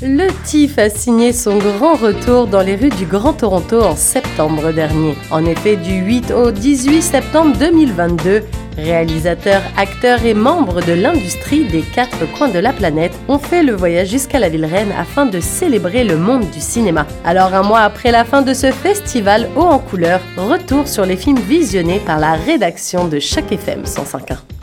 Le TIFF a signé son grand retour dans les rues du Grand Toronto en septembre dernier. En effet, du 8 au 18 septembre 2022, réalisateurs, acteurs et membres de l'industrie des quatre coins de la planète ont fait le voyage jusqu'à la ville reine afin de célébrer le monde du cinéma. Alors un mois après la fin de ce festival haut en couleur, retour sur les films visionnés par la rédaction de chaque FM 105.1.